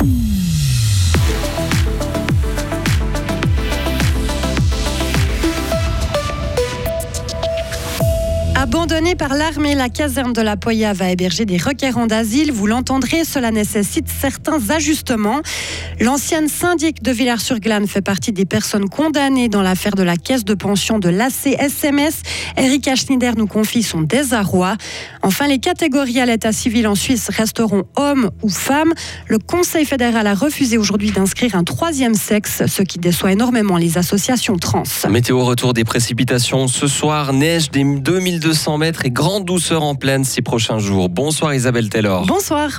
Hum. Abandonnée par l'armée, la caserne de la Poya va héberger des requérants d'asile. Vous l'entendrez, cela nécessite certains ajustements. L'ancienne syndic de Villars-sur-Glane fait partie des personnes condamnées dans l'affaire de la caisse de pension de l'ACSMS. Erika Schneider nous confie son désarroi. Enfin, les catégories à l'état civil en Suisse resteront hommes ou femmes. Le Conseil fédéral a refusé aujourd'hui d'inscrire un troisième sexe, ce qui déçoit énormément les associations trans. Météo retour des précipitations ce soir, neige des 2200 200 mètres et grande douceur en pleine ces prochains jours. Bonsoir Isabelle Taylor. Bonsoir.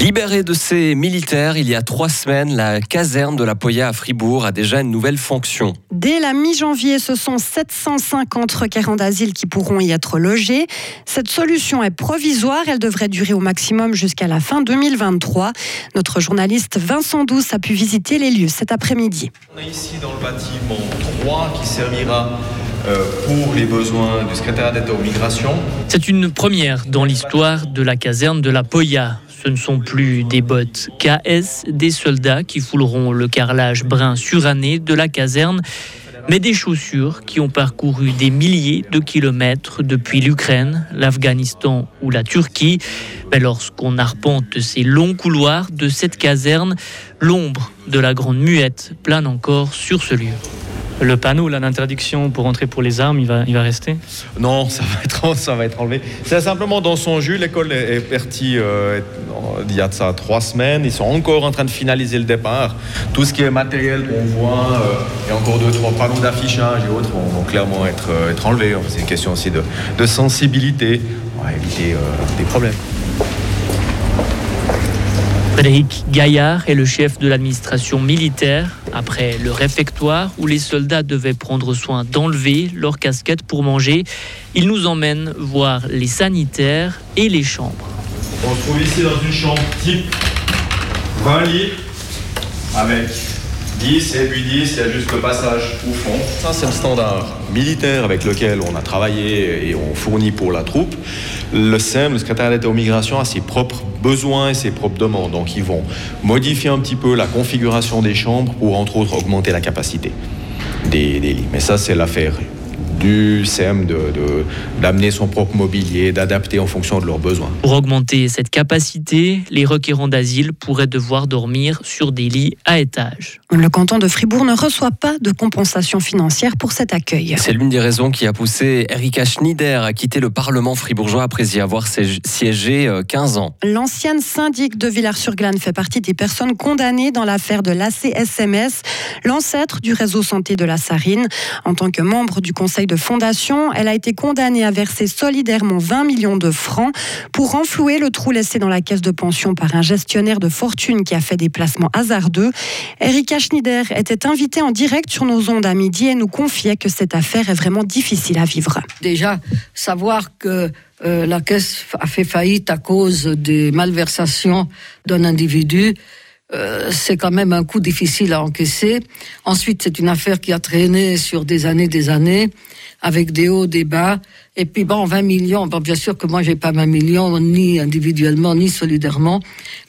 Libérée de ses militaires il y a trois semaines, la caserne de la Poya à Fribourg a déjà une nouvelle fonction. Dès la mi-janvier, ce sont 750 requérants d'asile qui pourront y être logés. Cette solution est provisoire, elle devrait durer au maximum jusqu'à la fin 2023. Notre journaliste Vincent Douce a pu visiter les lieux cet après-midi. On est ici dans le bâtiment 3 qui servira pour les besoins du secrétaire d'État aux migrations. C'est une première dans l'histoire de la caserne de la Poya. Ce ne sont plus des bottes KS, des soldats qui fouleront le carrelage brun suranné de la caserne, mais des chaussures qui ont parcouru des milliers de kilomètres depuis l'Ukraine, l'Afghanistan ou la Turquie. Mais lorsqu'on arpente ces longs couloirs de cette caserne, l'ombre de la Grande Muette plane encore sur ce lieu. Le panneau d'interdiction pour entrer pour les armes, il va, il va rester? Non, ça va être, ça va être enlevé. C'est simplement dans son jus. L'école est partie euh, il y a ça trois semaines. Ils sont encore en train de finaliser le départ. Tout ce qui est matériel qu'on voit euh, et encore deux, trois panneaux d'affichage et autres vont, clairement être, euh, être enlevés. C'est une question aussi de, de sensibilité. On va éviter des problèmes. Frédéric Gaillard est le chef de l'administration militaire. Après le réfectoire où les soldats devaient prendre soin d'enlever leurs casquettes pour manger, il nous emmène voir les sanitaires et les chambres. On se trouve ici dans une chambre type 20 lits avec 10 et puis 10, il y a juste le passage au fond. Ça, c'est le standard militaire avec lequel on a travaillé et on fournit pour la troupe. Le SEM, le secrétaire d'État aux migrations, a ses propres besoins et ses propres demandes. Donc, ils vont modifier un petit peu la configuration des chambres pour, entre autres, augmenter la capacité des, des lits. Mais ça, c'est l'affaire du SEM d'amener de, son propre mobilier, d'adapter en fonction de leurs besoins. Pour augmenter cette capacité, les requérants d'asile pourraient devoir dormir sur des lits à étage. Le canton de Fribourg ne reçoit pas de compensation financière pour cet accueil. C'est l'une des raisons qui a poussé Erika Schneider à quitter le Parlement fribourgeois après y avoir siégé 15 euh, ans. L'ancienne syndic de Villars-sur-Glane fait partie des personnes condamnées dans l'affaire de l'ACSMS, l'ancêtre du réseau santé de la Sarine. En tant que membre du conseil de fondation. Elle a été condamnée à verser solidairement 20 millions de francs pour renflouer le trou laissé dans la caisse de pension par un gestionnaire de fortune qui a fait des placements hasardeux. Erika Schneider était invitée en direct sur nos ondes à midi et nous confiait que cette affaire est vraiment difficile à vivre. Déjà, savoir que euh, la caisse a fait faillite à cause des malversations d'un individu, euh, c'est quand même un coup difficile à encaisser. Ensuite, c'est une affaire qui a traîné sur des années, des années avec des hauts, des bas. Et puis bon, 20 millions, bon, bien sûr que moi j'ai pas 20 millions, ni individuellement, ni solidairement,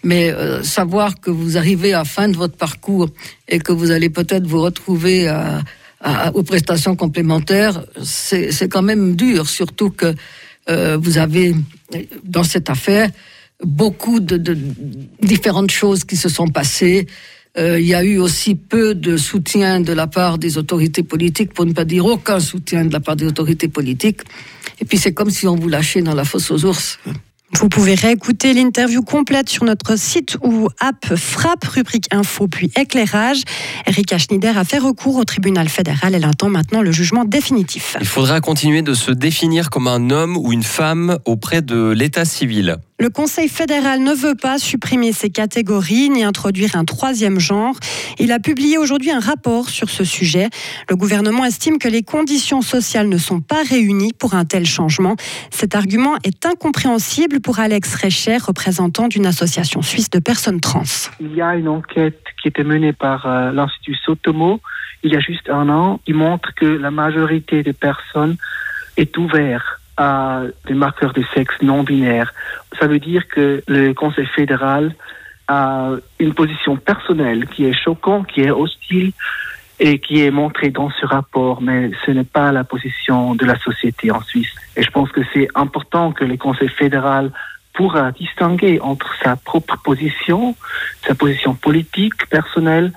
mais euh, savoir que vous arrivez à fin de votre parcours et que vous allez peut-être vous retrouver aux prestations complémentaires, c'est quand même dur, surtout que euh, vous avez dans cette affaire beaucoup de, de différentes choses qui se sont passées. Euh, il y a eu aussi peu de soutien de la part des autorités politiques, pour ne pas dire aucun soutien de la part des autorités politiques. Et puis c'est comme si on vous lâchait dans la fosse aux ours. Vous pouvez réécouter l'interview complète sur notre site ou app Frappe, rubrique info puis éclairage. Erika Schneider a fait recours au tribunal fédéral. Elle attend maintenant le jugement définitif. Il faudra continuer de se définir comme un homme ou une femme auprès de l'état civil. Le Conseil fédéral ne veut pas supprimer ces catégories ni introduire un troisième genre. Il a publié aujourd'hui un rapport sur ce sujet. Le gouvernement estime que les conditions sociales ne sont pas réunies pour un tel changement. Cet argument est incompréhensible pour Alex Recher, représentant d'une association suisse de personnes trans. Il y a une enquête qui était menée par euh, l'Institut Sotomo il y a juste un an qui montre que la majorité des personnes est ouverte à des marqueurs de sexe non binaires. Ça veut dire que le Conseil fédéral a une position personnelle qui est choquante, qui est hostile et qui est montrée dans ce rapport, mais ce n'est pas la position de la société en Suisse. Et je pense que c'est important que le Conseil fédéral pourra distinguer entre sa propre position, sa position politique, personnelle,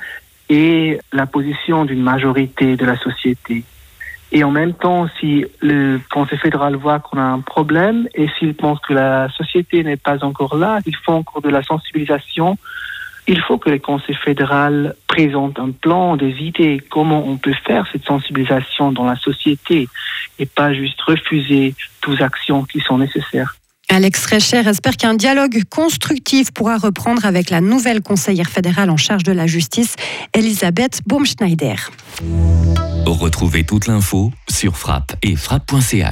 et la position d'une majorité de la société. Et en même temps, si le Conseil fédéral voit qu'on a un problème et s'il pense que la société n'est pas encore là, il faut encore de la sensibilisation, il faut que le Conseil fédéral présente un plan, des idées, comment on peut faire cette sensibilisation dans la société et pas juste refuser toutes actions qui sont nécessaires. Alex Recher espère qu'un dialogue constructif pourra reprendre avec la nouvelle conseillère fédérale en charge de la justice, Elisabeth Baumschneider. Retrouvez toute l'info sur frappe et frappe.ch.